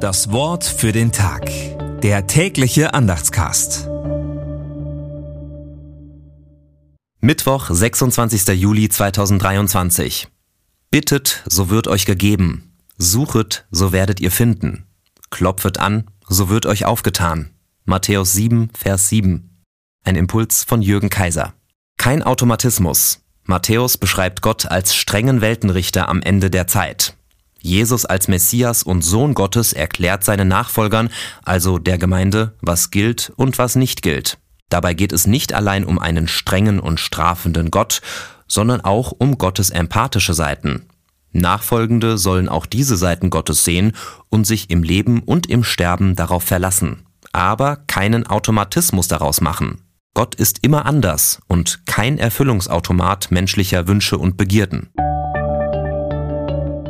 Das Wort für den Tag. Der tägliche Andachtscast. Mittwoch, 26. Juli 2023. Bittet, so wird euch gegeben. Suchet, so werdet ihr finden. Klopfet an, so wird euch aufgetan. Matthäus 7, Vers 7. Ein Impuls von Jürgen Kaiser. Kein Automatismus. Matthäus beschreibt Gott als strengen Weltenrichter am Ende der Zeit. Jesus als Messias und Sohn Gottes erklärt seinen Nachfolgern, also der Gemeinde, was gilt und was nicht gilt. Dabei geht es nicht allein um einen strengen und strafenden Gott, sondern auch um Gottes empathische Seiten. Nachfolgende sollen auch diese Seiten Gottes sehen und sich im Leben und im Sterben darauf verlassen, aber keinen Automatismus daraus machen. Gott ist immer anders und kein Erfüllungsautomat menschlicher Wünsche und Begierden.